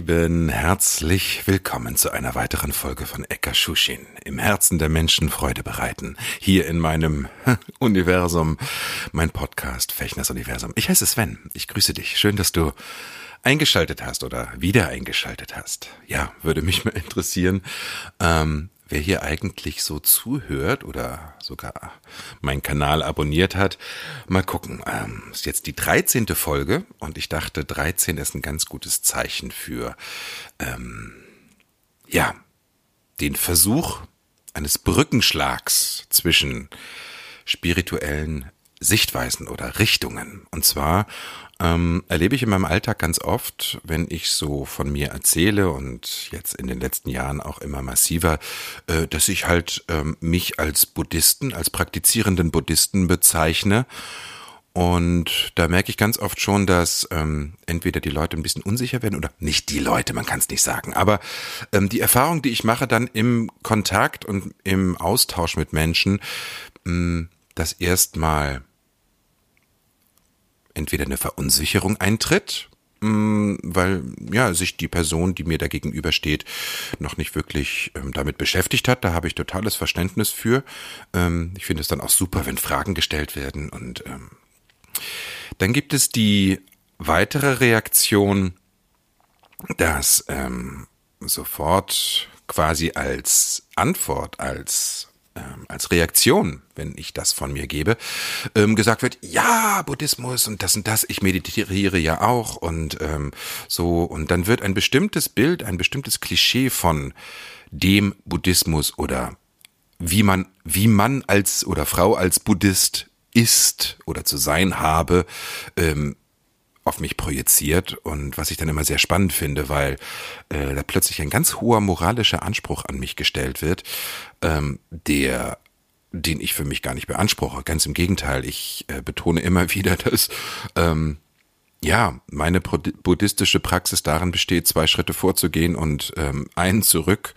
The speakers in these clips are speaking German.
Lieben, herzlich willkommen zu einer weiteren Folge von Eka Shushin. Im Herzen der Menschen Freude bereiten. Hier in meinem Universum, mein Podcast Fechners Universum. Ich heiße Sven. Ich grüße dich. Schön, dass du eingeschaltet hast oder wieder eingeschaltet hast. Ja, würde mich mal interessieren, ähm, wer hier eigentlich so zuhört oder sogar meinen Kanal abonniert hat. Mal gucken. Ähm, ist jetzt die 13. Folge und ich dachte, 13 ist ein ganz gutes Zeichen für, ähm, ja, den Versuch eines Brückenschlags zwischen spirituellen Sichtweisen oder Richtungen. Und zwar ähm, erlebe ich in meinem Alltag ganz oft, wenn ich so von mir erzähle und jetzt in den letzten Jahren auch immer massiver, äh, dass ich halt ähm, mich als Buddhisten, als praktizierenden Buddhisten bezeichne. Und da merke ich ganz oft schon, dass ähm, entweder die Leute ein bisschen unsicher werden oder nicht die Leute, man kann es nicht sagen. Aber ähm, die Erfahrung, die ich mache dann im Kontakt und im Austausch mit Menschen, mh, dass erstmal entweder eine Verunsicherung eintritt, mh, weil ja sich die Person, die mir da gegenübersteht, noch nicht wirklich ähm, damit beschäftigt hat. Da habe ich totales Verständnis für. Ähm, ich finde es dann auch super, wenn Fragen gestellt werden. Und ähm, dann gibt es die weitere Reaktion, dass ähm, sofort quasi als Antwort, als als Reaktion, wenn ich das von mir gebe, ähm, gesagt wird, ja, Buddhismus und das und das, ich meditiere ja auch und ähm, so, und dann wird ein bestimmtes Bild, ein bestimmtes Klischee von dem Buddhismus oder wie man, wie man als oder Frau als Buddhist ist oder zu sein habe, ähm, auf mich projiziert und was ich dann immer sehr spannend finde, weil äh, da plötzlich ein ganz hoher moralischer Anspruch an mich gestellt wird, ähm, der den ich für mich gar nicht beanspruche. Ganz im Gegenteil, ich äh, betone immer wieder, dass ähm, ja meine buddhistische Praxis darin besteht, zwei Schritte vorzugehen und ähm, einen zurück.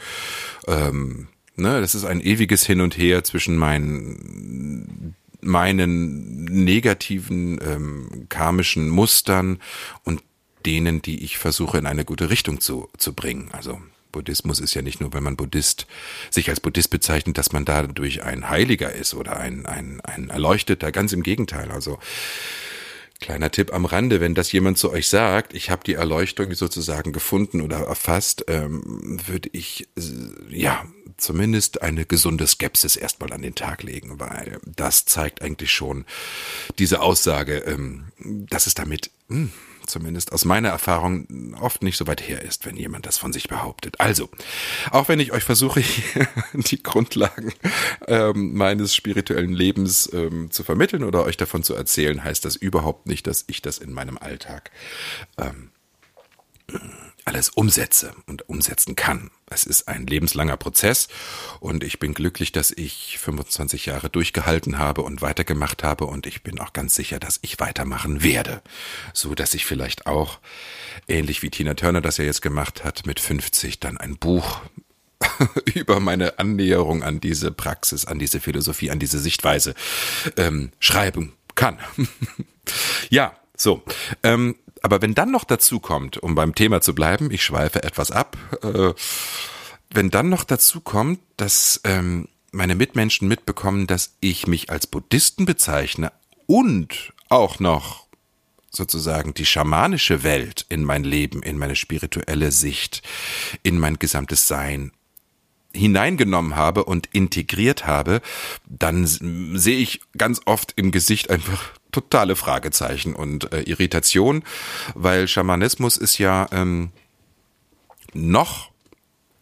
Ähm, ne, das ist ein ewiges Hin und Her zwischen meinen meinen negativen ähm, karmischen Mustern und denen, die ich versuche in eine gute Richtung zu, zu bringen. Also Buddhismus ist ja nicht nur, wenn man Buddhist sich als Buddhist bezeichnet, dass man dadurch ein Heiliger ist oder ein, ein, ein Erleuchteter. Ganz im Gegenteil. Also Kleiner Tipp am Rande, wenn das jemand zu euch sagt, ich habe die Erleuchtung sozusagen gefunden oder erfasst, ähm, würde ich äh, ja zumindest eine gesunde Skepsis erstmal an den Tag legen, weil das zeigt eigentlich schon diese Aussage, ähm, dass es damit mh, hm, zumindest aus meiner Erfahrung oft nicht so weit her ist, wenn jemand das von sich behauptet. Also, auch wenn ich euch versuche, die Grundlagen ähm, meines spirituellen Lebens ähm, zu vermitteln oder euch davon zu erzählen, heißt das überhaupt nicht, dass ich das in meinem Alltag ähm, alles umsetze und umsetzen kann. Es ist ein lebenslanger Prozess und ich bin glücklich, dass ich 25 Jahre durchgehalten habe und weitergemacht habe und ich bin auch ganz sicher, dass ich weitermachen werde, so dass ich vielleicht auch ähnlich wie Tina Turner das ja jetzt gemacht hat mit 50 dann ein Buch über meine Annäherung an diese Praxis, an diese Philosophie, an diese Sichtweise ähm, schreiben kann. ja, so. Ähm, aber wenn dann noch dazu kommt, um beim Thema zu bleiben, ich schweife etwas ab, äh, wenn dann noch dazu kommt, dass ähm, meine Mitmenschen mitbekommen, dass ich mich als Buddhisten bezeichne und auch noch sozusagen die schamanische Welt in mein Leben, in meine spirituelle Sicht, in mein gesamtes Sein hineingenommen habe und integriert habe, dann sehe ich ganz oft im Gesicht einfach totale Fragezeichen und äh, Irritation, weil Schamanismus ist ja ähm, noch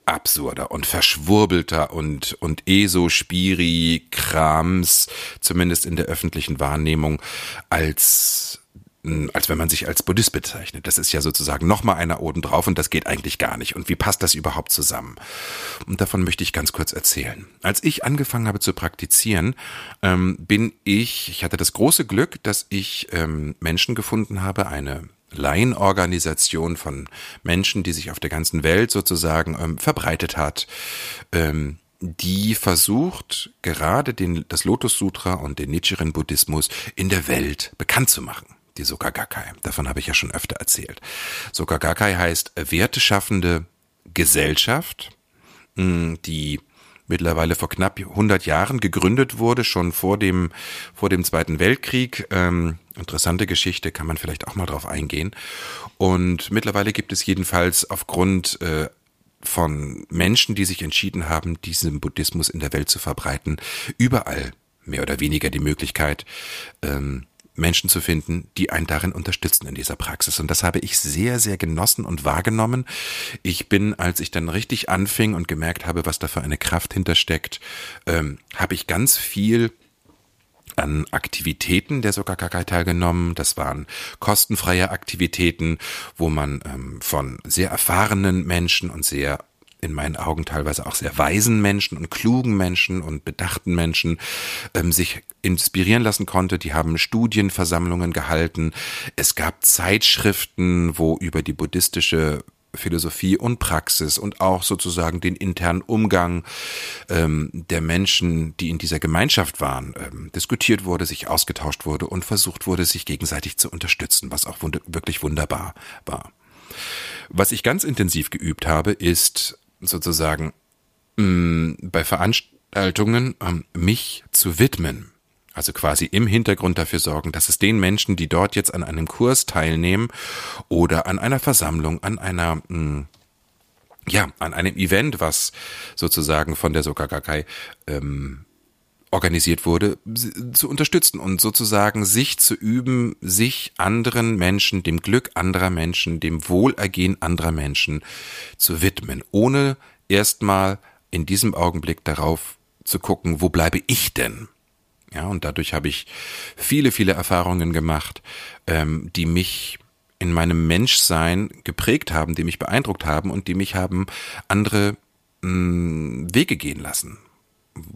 absurder und verschwurbelter und, und ESO-Spiri-Krams, zumindest in der öffentlichen Wahrnehmung, als als wenn man sich als Buddhist bezeichnet. Das ist ja sozusagen nochmal einer oben drauf und das geht eigentlich gar nicht. Und wie passt das überhaupt zusammen? Und davon möchte ich ganz kurz erzählen. Als ich angefangen habe zu praktizieren, ähm, bin ich, ich hatte das große Glück, dass ich ähm, Menschen gefunden habe, eine Laienorganisation von Menschen, die sich auf der ganzen Welt sozusagen ähm, verbreitet hat, ähm, die versucht, gerade den, das Lotus Sutra und den Nichiren Buddhismus in der Welt bekannt zu machen die Soka Gakkai. Davon habe ich ja schon öfter erzählt. Soka Gakkai heißt werteschaffende Gesellschaft, hm, die mittlerweile vor knapp 100 Jahren gegründet wurde, schon vor dem, vor dem Zweiten Weltkrieg. Ähm, interessante Geschichte, kann man vielleicht auch mal drauf eingehen. Und mittlerweile gibt es jedenfalls aufgrund äh, von Menschen, die sich entschieden haben, diesen Buddhismus in der Welt zu verbreiten, überall mehr oder weniger die Möglichkeit, ähm, Menschen zu finden, die einen darin unterstützen in dieser Praxis. Und das habe ich sehr, sehr genossen und wahrgenommen. Ich bin, als ich dann richtig anfing und gemerkt habe, was da für eine Kraft hintersteckt, ähm, habe ich ganz viel an Aktivitäten der Sokakakai teilgenommen. Das waren kostenfreie Aktivitäten, wo man ähm, von sehr erfahrenen Menschen und sehr in meinen Augen teilweise auch sehr weisen Menschen und klugen Menschen und bedachten Menschen ähm, sich inspirieren lassen konnte. Die haben Studienversammlungen gehalten. Es gab Zeitschriften, wo über die buddhistische Philosophie und Praxis und auch sozusagen den internen Umgang ähm, der Menschen, die in dieser Gemeinschaft waren, ähm, diskutiert wurde, sich ausgetauscht wurde und versucht wurde, sich gegenseitig zu unterstützen, was auch wund wirklich wunderbar war. Was ich ganz intensiv geübt habe, ist sozusagen mh, mm, bei Veranstaltungen ähm, mich zu widmen. Also quasi im Hintergrund dafür sorgen, dass es den Menschen, die dort jetzt an einem Kurs teilnehmen oder an einer Versammlung, an einer mh, mm, ja, an einem Event, was sozusagen von der Sokagakai ähm, organisiert wurde, zu unterstützen und sozusagen sich zu üben, sich anderen Menschen, dem Glück anderer Menschen, dem Wohlergehen anderer Menschen zu widmen, ohne erstmal in diesem Augenblick darauf zu gucken, wo bleibe ich denn? Ja, und dadurch habe ich viele, viele Erfahrungen gemacht, ähm, die mich in meinem Menschsein geprägt haben, die mich beeindruckt haben und die mich haben andere mh, mm, Wege gehen lassen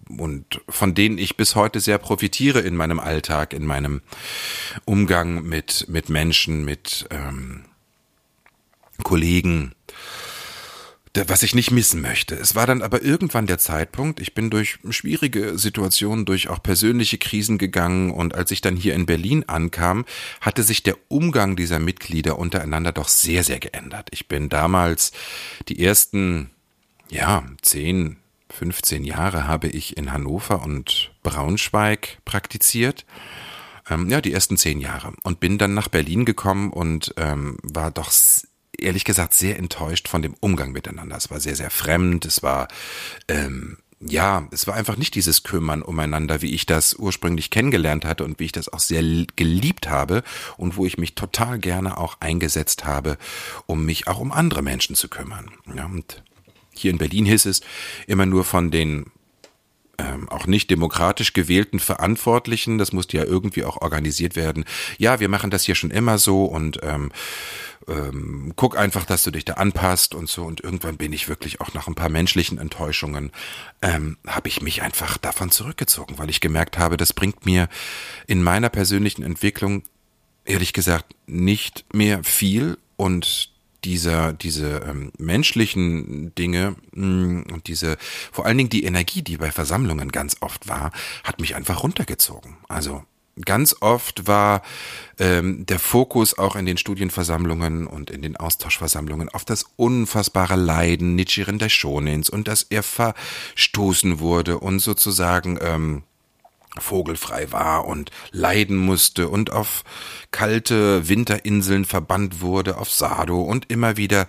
und von denen ich bis heute sehr profitiere in meinem Alltag, in meinem Umgang mit, mit Menschen, mit ähm, Kollegen, was ich nicht missen möchte. Es war dann aber irgendwann der Zeitpunkt, ich bin durch schwierige Situationen, durch auch persönliche Krisen gegangen und als ich dann hier in Berlin ankam, hatte sich der Umgang dieser Mitglieder untereinander doch sehr, sehr geändert. Ich bin damals die ersten, ja, zehn, 15 Jahre habe ich in Hannover und Braunschweig praktiziert. Ähm, ja, die ersten zehn Jahre. Und bin dann nach Berlin gekommen und ähm, war doch ehrlich gesagt sehr enttäuscht von dem Umgang miteinander. Es war sehr, sehr fremd. Es war, ähm, ja, es war einfach nicht dieses Kümmern umeinander, wie ich das ursprünglich kennengelernt hatte und wie ich das auch sehr geliebt habe und wo ich mich total gerne auch eingesetzt habe, um mich auch um andere Menschen zu kümmern. Ja, und hier in Berlin hieß es immer nur von den ähm, auch nicht demokratisch gewählten Verantwortlichen, das musste ja irgendwie auch organisiert werden. Ja, wir machen das hier schon immer so und ähm, ähm, guck einfach, dass du dich da anpasst und so. Und irgendwann bin ich wirklich auch nach ein paar menschlichen Enttäuschungen, ähm, habe ich mich einfach davon zurückgezogen, weil ich gemerkt habe, das bringt mir in meiner persönlichen Entwicklung ehrlich gesagt nicht mehr viel und dieser, diese ähm, menschlichen Dinge mh, mm, und diese, vor allen Dingen die Energie, die bei Versammlungen ganz oft war, hat mich einfach runtergezogen. Also ganz oft war ähm, der Fokus auch in den Studienversammlungen und in den Austauschversammlungen auf das unfassbare Leiden Nichiren Daishonins und dass er verstoßen wurde und sozusagen ähm, vogelfrei war und leiden musste und auf kalte Winterinseln verbannt wurde, auf Sado und immer wieder,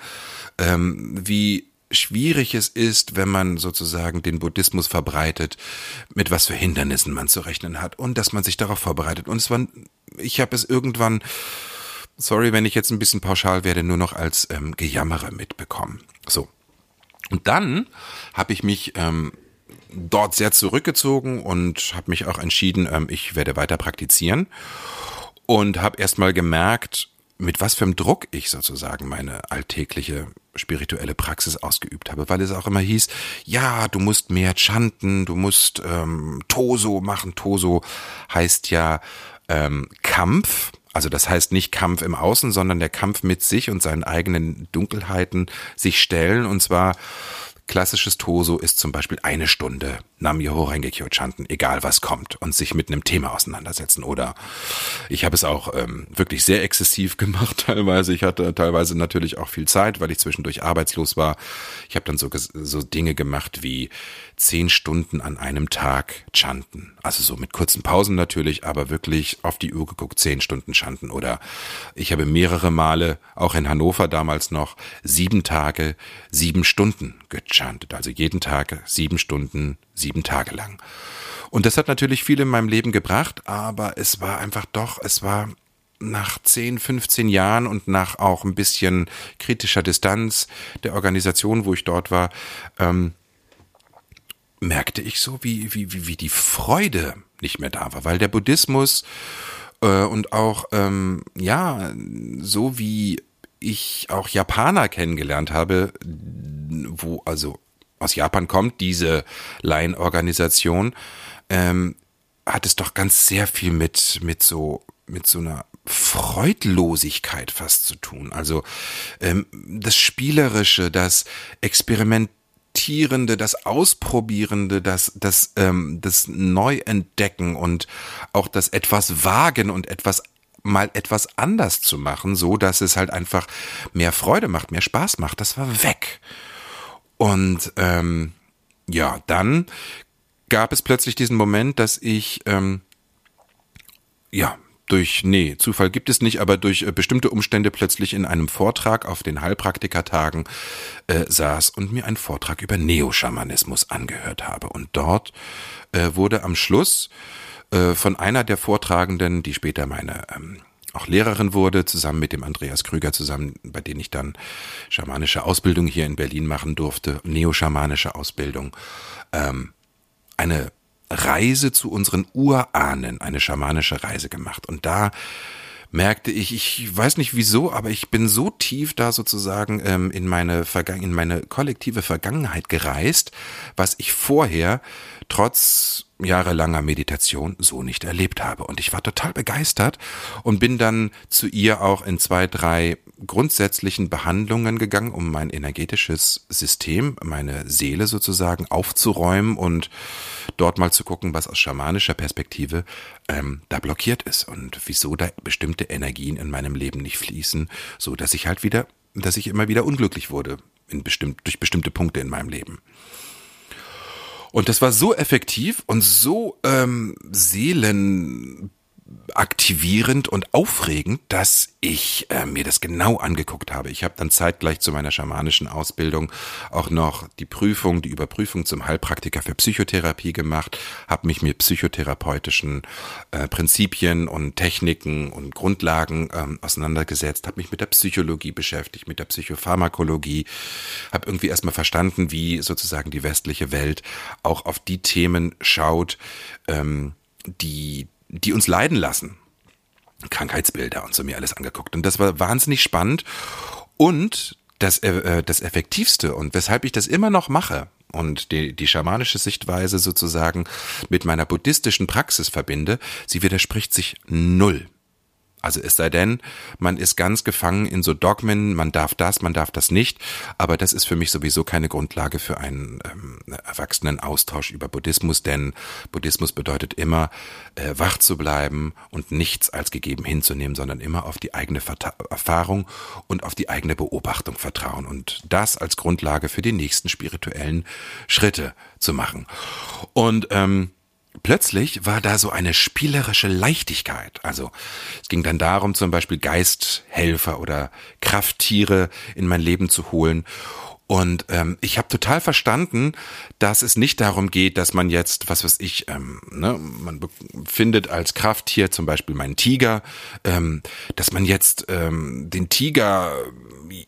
ähm, wie schwierig es ist, wenn man sozusagen den Buddhismus verbreitet, mit was für Hindernissen man zu rechnen hat und dass man sich darauf vorbereitet. Und es war, ich habe es irgendwann, sorry, wenn ich jetzt ein bisschen pauschal werde, nur noch als ähm, Gejammere mitbekommen. So. Und dann habe ich mich ähm, dort sehr zurückgezogen und habe mich auch entschieden, ähm, ich werde weiter praktizieren. und habe erstmal gemerkt, mit was für einem Druck ich sozusagen meine alltägliche spirituelle Praxis ausgeübt habe, weil es auch immer hieß, ja, du musst mehr chanten, du musst ähm, Toso machen. Toso heißt ja ähm, Kampf, also das heißt nicht Kampf im Außen, sondern der Kampf mit sich und seinen eigenen Dunkelheiten sich stellen und zwar Klassisches Toso ist zum Beispiel eine Stunde Nam-Myoho Renge-Kyo chanten, egal was kommt und sich mit einem Thema auseinandersetzen. Oder ich habe es auch ähm, wirklich sehr exzessiv gemacht teilweise. Ich hatte teilweise natürlich auch viel Zeit, weil ich zwischendurch arbeitslos war. Ich habe dann so, so Dinge gemacht wie zehn Stunden an einem Tag chanten. Also so mit kurzen Pausen natürlich, aber wirklich auf die Uhr geguckt, zehn Stunden chanten. Oder ich habe mehrere Male, auch in Hannover damals noch, sieben Tage, sieben Stunden gechantet. Also jeden Tag sieben Stunden, sieben Tage lang. Und das hat natürlich viel in meinem Leben gebracht, aber es war einfach doch, es war nach 10, 15 Jahren und nach auch ein bisschen kritischer Distanz der Organisation, wo ich dort war, ähm, merkte ich so, wie, wie, wie, wie die Freude nicht mehr da war, weil der Buddhismus äh, und auch, ähm, ja, so wie ich auch Japaner kennengelernt habe, wo also aus Japan kommt, diese Laienorganisation, ähm, hat es doch ganz sehr viel mit, mit so, mit so einer Freudlosigkeit fast zu tun. Also ähm, das Spielerische, das Experiment Experimentierende, das Ausprobierende, das, das, ähm, das Neuentdecken und auch das etwas wagen und etwas mal etwas anders zu machen, so dass es halt einfach mehr Freude macht, mehr Spaß macht, das war weg. Und ähm, ja, dann gab es plötzlich diesen Moment, dass ich ähm, ja durch, nee, Zufall gibt es nicht, aber durch äh, bestimmte Umstände plötzlich in einem Vortrag auf den Heilpraktikertagen äh, saß und mir einen Vortrag über Neoschamanismus angehört habe. Und dort äh, wurde am Schluss äh, von einer der Vortragenden, die später meine ähm, auch Lehrerin wurde, zusammen mit dem Andreas Krüger zusammen, bei denen ich dann schamanische Ausbildung hier in Berlin machen durfte, neoschamanische Ausbildung, ähm, eine Reise zu unseren Urahnen, eine schamanische Reise gemacht. Und da merkte ich, ich weiß nicht wieso, aber ich bin so tief da sozusagen ähm, in meine Vergangen in meine kollektive Vergangenheit gereist, was ich vorher trotz jahrelanger Meditation so nicht erlebt habe. Und ich war total begeistert und bin dann zu ihr auch in zwei, drei grundsätzlichen Behandlungen gegangen, um mein energetisches System, meine Seele sozusagen aufzuräumen und dort mal zu gucken, was aus schamanischer Perspektive ähm, da blockiert ist und wieso da bestimmte Energien in meinem Leben nicht fließen, so dass ich halt wieder, dass ich immer wieder unglücklich wurde in bestimmt, durch bestimmte Punkte in meinem Leben. Und das war so effektiv und so ähm, seelen aktivierend und aufregend, dass ich äh, mir das genau angeguckt habe. Ich habe dann zeitgleich zu meiner schamanischen Ausbildung auch noch die Prüfung, die Überprüfung zum Heilpraktiker für Psychotherapie gemacht, habe mich mit psychotherapeutischen äh, Prinzipien und Techniken und Grundlagen ähm, auseinandergesetzt, habe mich mit der Psychologie beschäftigt, mit der Psychopharmakologie, habe irgendwie erstmal verstanden, wie sozusagen die westliche Welt auch auf die Themen schaut, ähm, die die uns leiden lassen. Krankheitsbilder und so mir alles angeguckt. Und das war wahnsinnig spannend. Und das, äh, das Effektivste und weshalb ich das immer noch mache und die, die schamanische Sichtweise sozusagen mit meiner buddhistischen Praxis verbinde, sie widerspricht sich null. Also es sei denn, man ist ganz gefangen in so Dogmen, man darf das, man darf das nicht, aber das ist für mich sowieso keine Grundlage für einen ähm, erwachsenen Austausch über Buddhismus, denn Buddhismus bedeutet immer, äh, wach zu bleiben und nichts als gegeben hinzunehmen, sondern immer auf die eigene Verta Erfahrung und auf die eigene Beobachtung vertrauen und das als Grundlage für die nächsten spirituellen Schritte zu machen. Und ähm, plötzlich war da so eine spielerische Leichtigkeit. Also es ging dann darum, zum Beispiel Geisthelfer oder Krafttiere in mein Leben zu holen. Und ähm, ich habe total verstanden, dass es nicht darum geht, dass man jetzt, was weiß ich, ähm, ne, man findet als Krafttier zum Beispiel meinen Tiger, ähm, dass man jetzt ähm, den Tiger,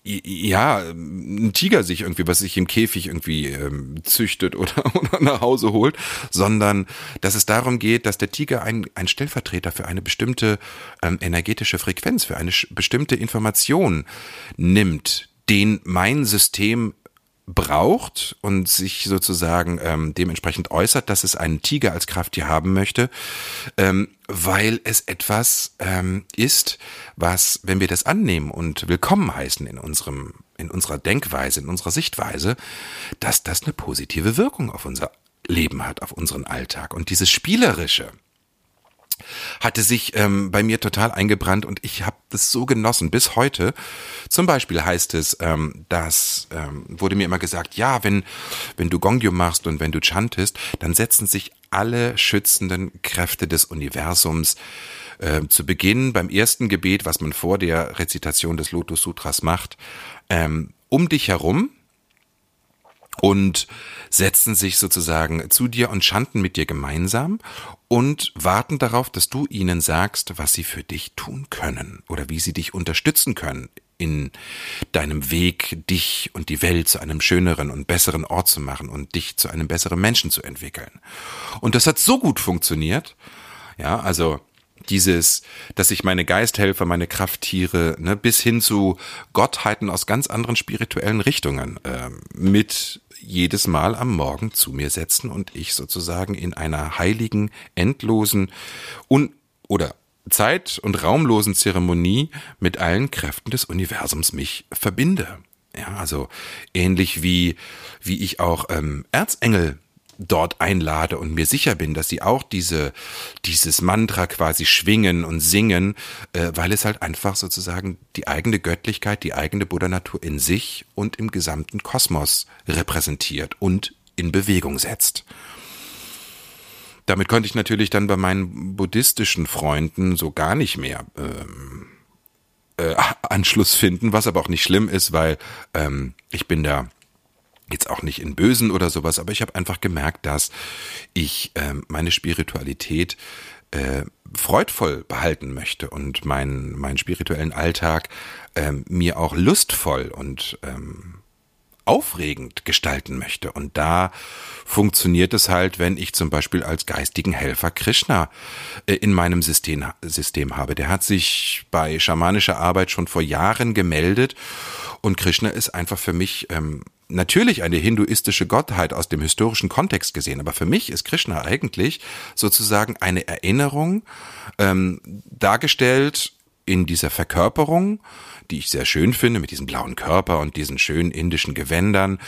ja, ein Tiger sich irgendwie, was sich im Käfig irgendwie ähm, züchtet oder, oder nach Hause holt, sondern dass es darum geht, dass der Tiger ein, ein Stellvertreter für eine bestimmte ähm, energetische Frequenz, für eine bestimmte Information nimmt, den mein System braucht und sich sozusagen ähm, dementsprechend äußert, dass es einen Tiger als Krafttier haben möchte, ähm, weil es etwas ähm, ist, was, wenn wir das annehmen und willkommen heißen in unserem, in unserer Denkweise, in unserer Sichtweise, dass das eine positive Wirkung auf unser Leben hat, auf unseren Alltag. Und dieses Spielerische, hatte sich ähm, bei mir total eingebrannt und ich habe das so genossen bis heute. Zum Beispiel heißt es, ähm, dass ähm, wurde mir immer gesagt, ja, wenn wenn du Gongyo machst und wenn du chantest, dann setzen sich alle schützenden Kräfte des Universums äh, zu Beginn beim ersten Gebet, was man vor der Rezitation des Lotus Sutras macht, ähm, um dich herum und setzen sich sozusagen zu dir und chanten mit dir gemeinsam und warten darauf, dass du ihnen sagst, was sie für dich tun können oder wie sie dich unterstützen können in deinem Weg, dich und die Welt zu einem schöneren und besseren Ort zu machen und dich zu einem besseren Menschen zu entwickeln. Und das hat so gut funktioniert, ja, also dieses, dass ich meine Geisthelfer, meine Krafttiere, ne, bis hin zu Gottheiten aus ganz anderen spirituellen Richtungen äh, mit jedes Mal am Morgen zu mir setzen und ich sozusagen in einer heiligen, endlosen un oder zeit- und raumlosen Zeremonie mit allen Kräften des Universums mich verbinde. Ja, also ähnlich wie wie ich auch ähm, Erzengel dort einlade und mir sicher bin, dass sie auch diese, dieses Mantra quasi schwingen und singen, äh, weil es halt einfach sozusagen die eigene Göttlichkeit, die eigene Buddha-Natur in sich und im gesamten Kosmos repräsentiert und in Bewegung setzt. Damit konnte ich natürlich dann bei meinen buddhistischen Freunden so gar nicht mehr ähm, äh, Anschluss finden, was aber auch nicht schlimm ist, weil ähm, ich bin da jetzt auch nicht in Bösen oder sowas, aber ich habe einfach gemerkt, dass ich äh, meine Spiritualität äh, freudvoll behalten möchte und meinen meinen spirituellen Alltag äh, mir auch lustvoll und ähm, aufregend gestalten möchte. Und da funktioniert es halt, wenn ich zum Beispiel als geistigen Helfer Krishna äh, in meinem System, System habe. Der hat sich bei schamanischer Arbeit schon vor Jahren gemeldet und Krishna ist einfach für mich ähm, natürlich eine hinduistische Gottheit aus dem historischen Kontext gesehen, aber für mich ist Krishna eigentlich sozusagen eine Erinnerung ähm, dargestellt in dieser Verkörperung, die ich sehr schön finde, mit diesem blauen Körper und diesen schönen indischen Gewändern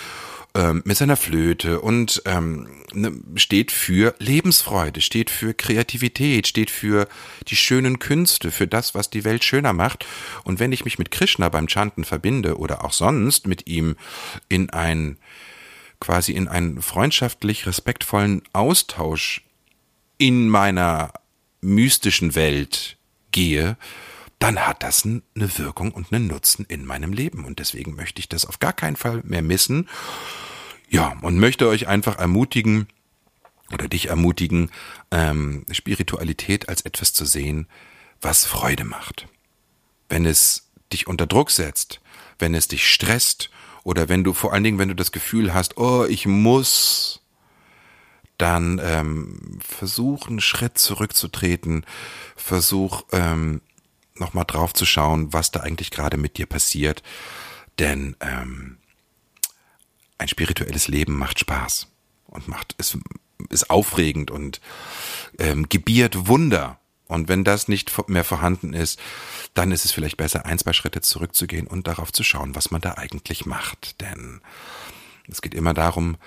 ähm, mit seiner Flöte und ähm, ne, steht für Lebensfreude, steht für Kreativität, steht für die schönen Künste, für das, was die Welt schöner macht. Und wenn ich mich mit Krishna beim Chanten verbinde oder auch sonst mit ihm in ein quasi in einen freundschaftlich respektvollen Austausch in meiner mystischen Welt gehe, dann hat das eine Wirkung und einen Nutzen in meinem Leben. Und deswegen möchte ich das auf gar keinen Fall mehr missen. Ja, und möchte euch einfach ermutigen oder dich ermutigen, ähm, Spiritualität als etwas zu sehen, was Freude macht. Wenn es dich unter Druck setzt, wenn es dich stresst oder wenn du vor allen Dingen, wenn du das Gefühl hast, oh, ich muss, dann ähm, versuch einen Schritt zurückzutreten, versuch ähm, nochmal drauf zu schauen, was da eigentlich gerade mit dir passiert. Denn ähm, ein spirituelles Leben macht Spaß und macht ist, ist aufregend und ähm, gebiert Wunder. Und wenn das nicht mehr vorhanden ist, dann ist es vielleicht besser, ein, zwei Schritte zurückzugehen und darauf zu schauen, was man da eigentlich macht. Denn es geht immer darum,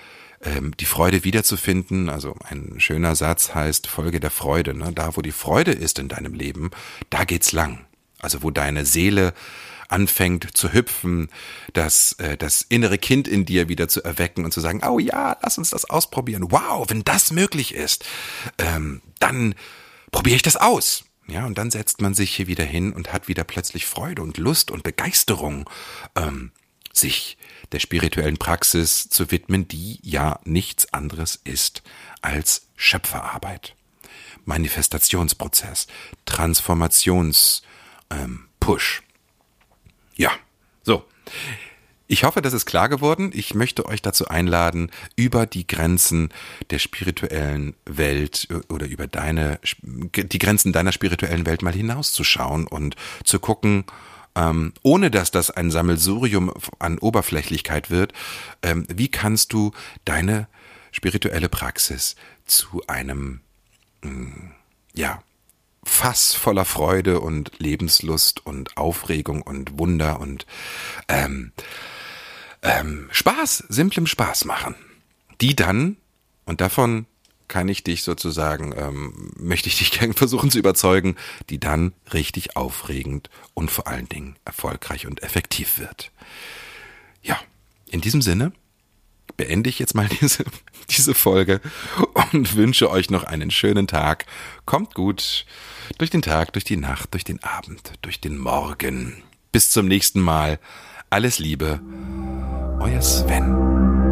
ähm, die Freude wiederzufinden. Also ein schöner Satz heißt Folge der Freude. Ne? Da, wo die Freude ist in deinem Leben, da geht's lang. Also wo deine Seele anfängt zu hüpfen, das, äh, das innere Kind in dir wieder zu erwecken und zu sagen, oh ja, lass uns das ausprobieren. Wow, wenn das möglich ist, ähm, dann probiere ich das aus. Ja, und dann setzt man sich hier wieder hin und hat wieder plötzlich Freude und Lust und Begeisterung, ähm, sich der spirituellen Praxis zu widmen, die ja nichts anderes ist als Schöpferarbeit. Manifestationsprozess, Transformations ähm. Ja, so. Ich hoffe, das ist klar geworden. Ich möchte euch dazu einladen, über die Grenzen der spirituellen Welt äh, oder über deine, die Grenzen deiner spirituellen Welt mal hinauszuschauen und zu gucken, ähm, ohne dass das ein Sammelsurium an Oberflächlichkeit wird, ähm, wie kannst du deine spirituelle Praxis zu einem, mh, mm, ja, Fass voller Freude und Lebenslust und Aufregung und Wunder und ähm, ähm, Spaß, simplem Spaß machen. Die dann, und davon kann ich dich sozusagen, ähm, möchte ich dich gerne versuchen zu überzeugen, die dann richtig aufregend und vor allen Dingen erfolgreich und effektiv wird. Ja, in diesem Sinne beende ich jetzt mal diese, diese Folge und wünsche euch noch einen schönen Tag. Kommt gut durch den Tag, durch die Nacht, durch den Abend, durch den Morgen. Bis zum nächsten Mal. Alles Liebe. Euer Sven.